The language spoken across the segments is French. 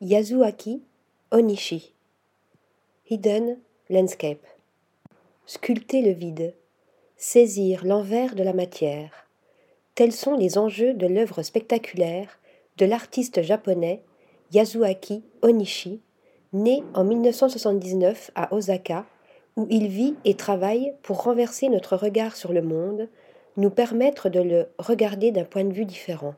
Yasuaki Onishi. Hidden Landscape. Sculpter le vide, saisir l'envers de la matière. Tels sont les enjeux de l'œuvre spectaculaire de l'artiste japonais Yasuaki Onishi, né en 1979 à Osaka, où il vit et travaille pour renverser notre regard sur le monde, nous permettre de le regarder d'un point de vue différent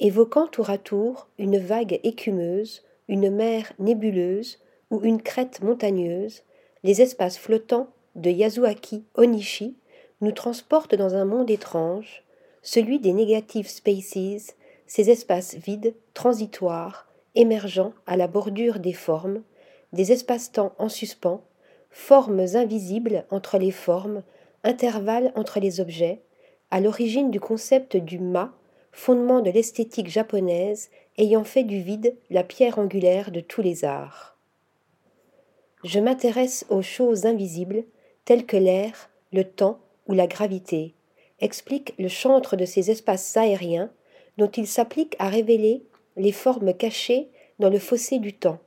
évoquant tour à tour une vague écumeuse, une mer nébuleuse ou une crête montagneuse, les espaces flottants de Yasuaki Onishi nous transportent dans un monde étrange, celui des negative spaces, ces espaces vides, transitoires, émergeant à la bordure des formes, des espaces-temps en suspens, formes invisibles entre les formes, intervalles entre les objets, à l'origine du concept du ma fondement de l'esthétique japonaise ayant fait du vide la pierre angulaire de tous les arts. Je m'intéresse aux choses invisibles telles que l'air, le temps ou la gravité, explique le chantre de ces espaces aériens dont il s'applique à révéler les formes cachées dans le fossé du temps.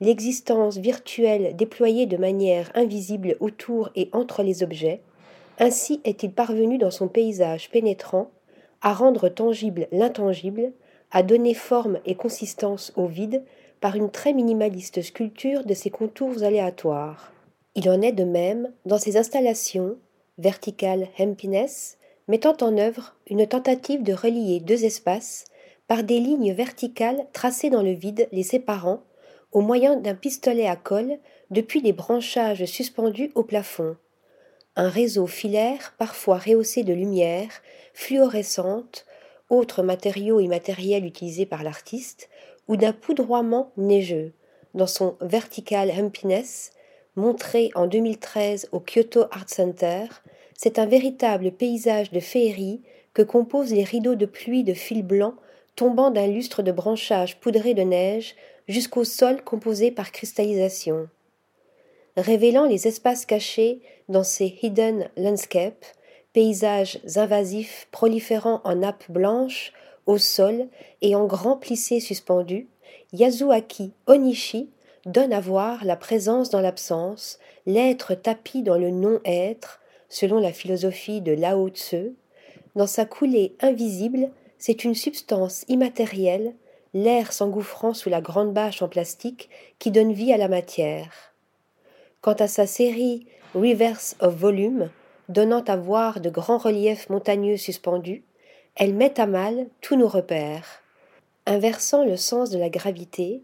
L'existence virtuelle déployée de manière invisible autour et entre les objets, ainsi est-il parvenu dans son paysage pénétrant à rendre tangible l'intangible, à donner forme et consistance au vide par une très minimaliste sculpture de ses contours aléatoires. Il en est de même dans ses installations, Vertical Happiness, mettant en œuvre une tentative de relier deux espaces par des lignes verticales tracées dans le vide les séparant au moyen d'un pistolet à colle depuis des branchages suspendus au plafond. Un réseau filaire parfois rehaussé de lumière fluorescente, autre matériau immatériel utilisé par l'artiste, ou d'un poudroiement neigeux, dans son Vertical Happiness, montré en 2013 au Kyoto Art Center, c'est un véritable paysage de féerie que composent les rideaux de pluie de fil blanc tombant d'un lustre de branchages poudrés de neige jusqu'au sol composé par cristallisation. Révélant les espaces cachés dans ces hidden landscapes, paysages invasifs proliférant en nappes blanches, au sol et en grands plissés suspendus, Yasuaki Onishi donne à voir la présence dans l'absence, l'être tapis dans le non-être, selon la philosophie de Lao Tse. Dans sa coulée invisible, c'est une substance immatérielle, l'air s'engouffrant sous la grande bâche en plastique qui donne vie à la matière. Quant à sa série Reverse of Volume, donnant à voir de grands reliefs montagneux suspendus, elle met à mal tous nos repères. Inversant le sens de la gravité,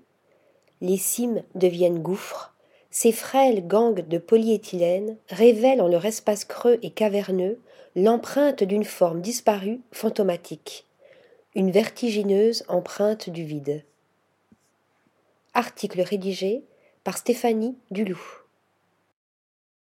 les cimes deviennent gouffres, ces frêles gangs de polyéthylène révèlent en leur espace creux et caverneux l'empreinte d'une forme disparue, fantomatique, une vertigineuse empreinte du vide. Article rédigé par Stéphanie Duloup.